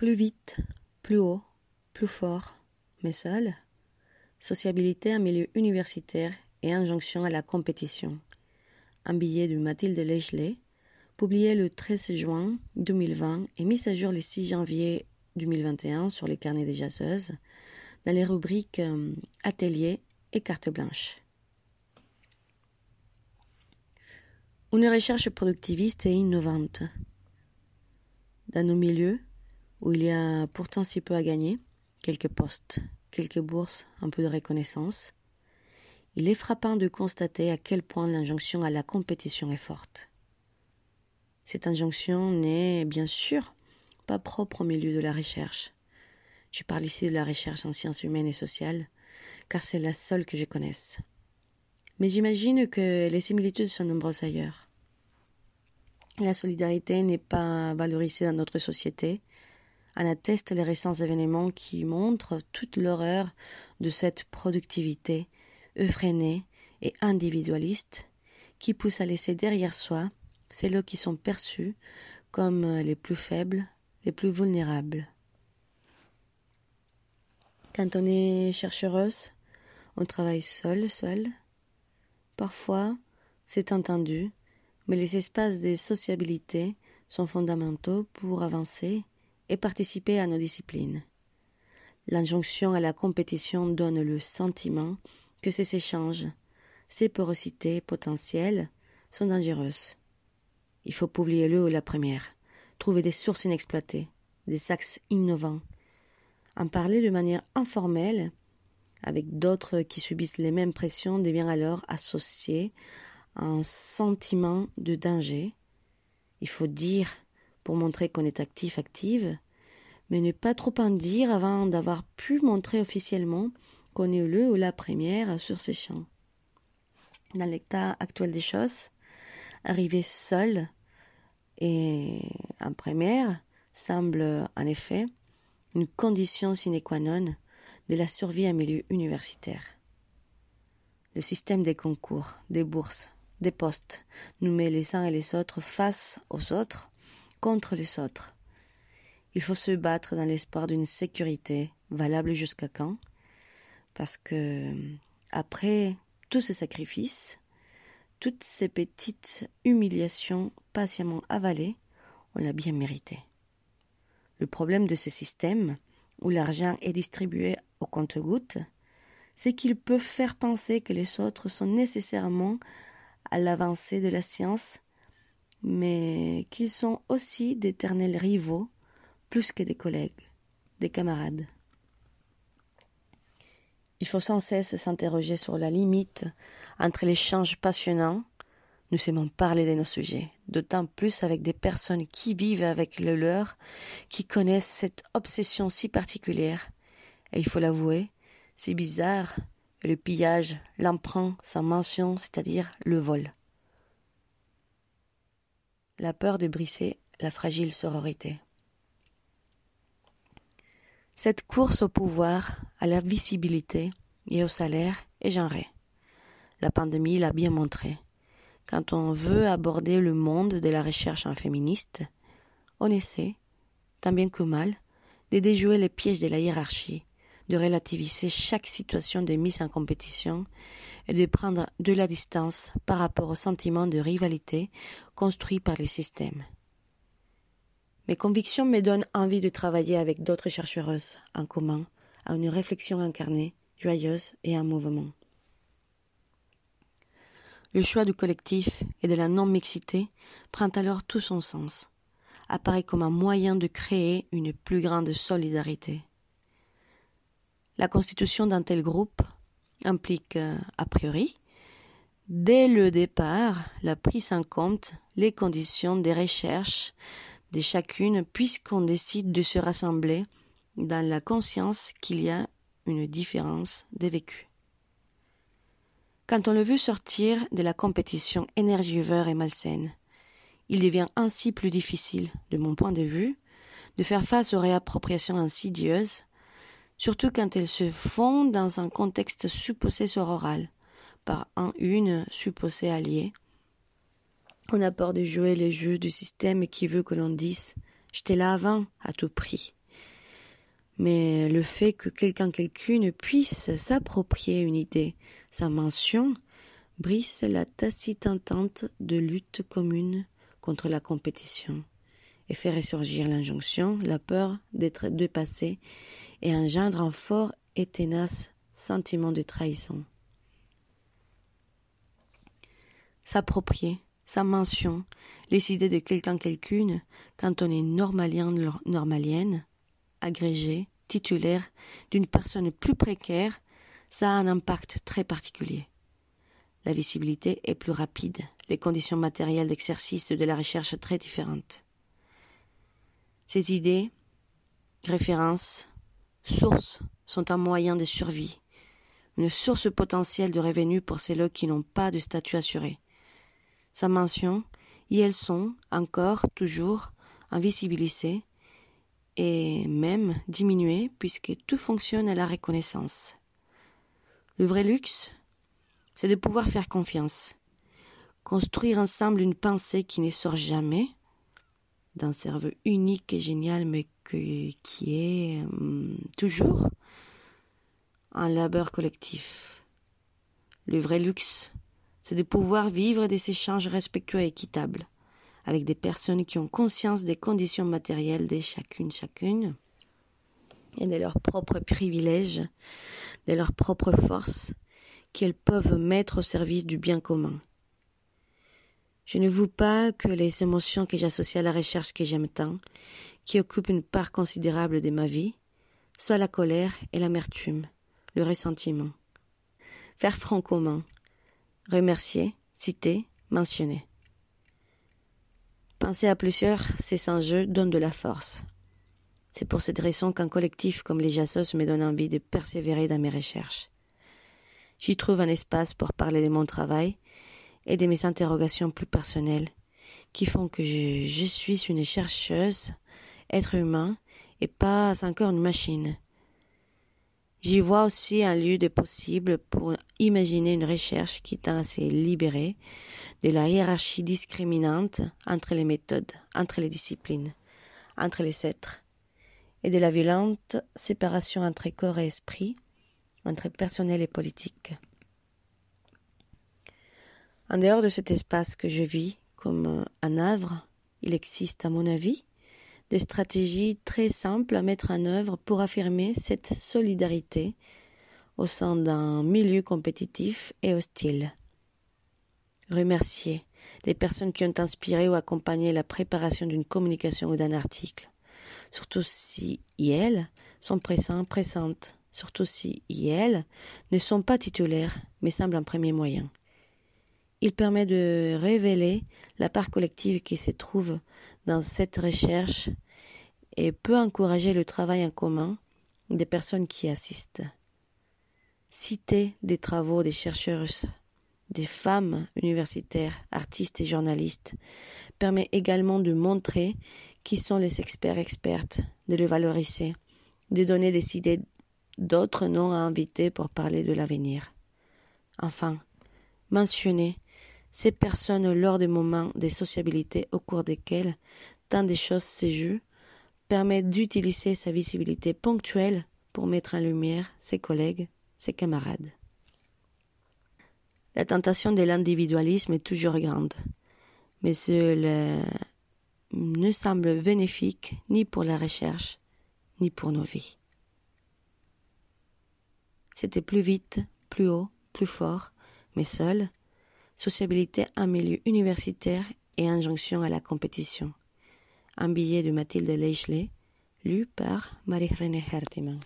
Plus vite, plus haut, plus fort, mais seul. Sociabilité en milieu universitaire et injonction à la compétition. Un billet de Mathilde Legelet, publié le 13 juin 2020 et mis à jour le 6 janvier 2021 sur les carnets des jazzeuses, dans les rubriques euh, Atelier et Carte blanche. Une recherche productiviste et innovante. Dans nos milieux, où il y a pourtant si peu à gagner, quelques postes, quelques bourses, un peu de reconnaissance, il est frappant de constater à quel point l'injonction à la compétition est forte. Cette injonction n'est, bien sûr, pas propre au milieu de la recherche. Je parle ici de la recherche en sciences humaines et sociales, car c'est la seule que je connaisse. Mais j'imagine que les similitudes sont nombreuses ailleurs. La solidarité n'est pas valorisée dans notre société. En attestent les récents événements qui montrent toute l'horreur de cette productivité effrénée et individualiste qui pousse à laisser derrière soi celles qui sont perçues comme les plus faibles, les plus vulnérables. Quand on est chercheuse, on travaille seul, seul. Parfois, c'est entendu, mais les espaces de sociabilité sont fondamentaux pour avancer et participer à nos disciplines. L'injonction à la compétition donne le sentiment que ces échanges, ces porosités potentielles sont dangereuses. Il faut publier le ou la première trouver des sources inexploitées, des axes innovants, en parler de manière informelle avec d'autres qui subissent les mêmes pressions devient alors associé à un sentiment de danger. Il faut dire pour montrer qu'on est actif, active, mais ne pas trop en dire avant d'avoir pu montrer officiellement qu'on est le ou la première sur ces champs. Dans l'état actuel des choses, arriver seul et en première semble en effet une condition sine qua non de la survie en milieu universitaire. Le système des concours, des bourses, des postes nous met les uns et les autres face aux autres, contre les autres. Il faut se battre dans l'espoir d'une sécurité valable jusqu'à quand? Parce que, après tous ces sacrifices, toutes ces petites humiliations patiemment avalées, on l'a bien mérité. Le problème de ces systèmes, où l'argent est distribué au compte-gouttes, c'est qu'ils peuvent faire penser que les autres sont nécessairement à l'avancée de la science, mais qu'ils sont aussi d'éternels rivaux, plus que des collègues, des camarades. Il faut sans cesse s'interroger sur la limite entre l'échange passionnant, nous aimons parler de nos sujets, d'autant plus avec des personnes qui vivent avec le leur, qui connaissent cette obsession si particulière. Et il faut l'avouer, c'est bizarre, le pillage, l'emprunt sans mention, c'est-à-dire le vol. La peur de briser la fragile sororité. Cette course au pouvoir, à la visibilité et au salaire est genrée. La pandémie l'a bien montré. Quand on veut aborder le monde de la recherche en féministe, on essaie, tant bien que mal, de déjouer les pièges de la hiérarchie, de relativiser chaque situation de mise en compétition et de prendre de la distance par rapport au sentiment de rivalité construit par les systèmes. Mes convictions me donnent envie de travailler avec d'autres chercheuses en commun à une réflexion incarnée, joyeuse et en mouvement. Le choix du collectif et de la non-mixité prend alors tout son sens, apparaît comme un moyen de créer une plus grande solidarité. La constitution d'un tel groupe implique, euh, a priori, dès le départ, la prise en compte les conditions des recherches de chacune puisqu'on décide de se rassembler dans la conscience qu'il y a une différence des vécus. Quand on le veut sortir de la compétition énergivore et malsaine, il devient ainsi plus difficile, de mon point de vue, de faire face aux réappropriations insidieuses, surtout quand elles se font dans un contexte supposé sororal, par un une supposé allié. On a peur de jouer les jeux du système qui veut que l'on dise J'étais là avant, à tout prix, mais le fait que quelqu'un quelqu'une puisse s'approprier une idée, sa mention, brise la tacite entente de lutte commune contre la compétition et fait ressurgir l'injonction, la peur d'être dépassé et engendre un fort et ténace sentiment de trahison. S'approprier, sa mention, les idées de quelqu'un quelqu'une, quand on est normalien, normalienne, agrégé, titulaire d'une personne plus précaire, ça a un impact très particulier. La visibilité est plus rapide, les conditions matérielles d'exercice de la recherche très différentes. Ces idées, références, sources sont un moyen de survie, une source potentielle de revenus pour celles qui n'ont pas de statut assuré. Sa mention, y elles sont encore, toujours, invisibilisées et même diminuées puisque tout fonctionne à la reconnaissance. Le vrai luxe, c'est de pouvoir faire confiance, construire ensemble une pensée qui ne sort jamais d'un cerveau unique et génial, mais qui est hum, toujours un labeur collectif. Le vrai luxe, c'est de pouvoir vivre des échanges respectueux et équitables avec des personnes qui ont conscience des conditions matérielles de chacune, chacune, et de leurs propres privilèges, de leurs propres forces, qu'elles peuvent mettre au service du bien commun. Je ne veux pas que les émotions que j'associe à la recherche que j'aime tant, qui occupent une part considérable de ma vie, soient la colère et l'amertume, le ressentiment. Faire front commun, remercier, citer, mentionner. Penser à plusieurs, ces enjeux donnent de la force. C'est pour cette raison qu'un collectif comme les Jassos me donne envie de persévérer dans mes recherches. J'y trouve un espace pour parler de mon travail et de mes interrogations plus personnelles, qui font que je, je suis une chercheuse, être humain, et pas encore une machine. J'y vois aussi un lieu de possible pour imaginer une recherche qui tend à se libérer de la hiérarchie discriminante entre les méthodes, entre les disciplines, entre les êtres, et de la violente séparation entre corps et esprit, entre personnel et politique. En dehors de cet espace que je vis comme un œuvre, il existe, à mon avis, des stratégies très simples à mettre en œuvre pour affirmer cette solidarité au sein d'un milieu compétitif et hostile. Remercier les personnes qui ont inspiré ou accompagné la préparation d'une communication ou d'un article, surtout si elles sont présentes, présentes surtout si elles ne sont pas titulaires, mais semblent un premier moyen. Il permet de révéler la part collective qui se trouve dans cette recherche et peut encourager le travail en commun des personnes qui assistent. Citer des travaux des chercheurs, des femmes universitaires, artistes et journalistes permet également de montrer qui sont les experts expertes, de les valoriser, de donner des idées d'autres noms à inviter pour parler de l'avenir. Enfin, mentionner ces personnes lors des moments de sociabilité au cours desquels tant de choses se jouent permet d'utiliser sa visibilité ponctuelle pour mettre en lumière ses collègues, ses camarades. La tentation de l'individualisme est toujours grande, mais cela ne semble bénéfique ni pour la recherche, ni pour nos vies. C'était plus vite, plus haut, plus fort, mais seul, sociabilité en milieu universitaire et injonction à la compétition. Un billet de Mathilde Leichlet, lu par Marie-René Hertiman.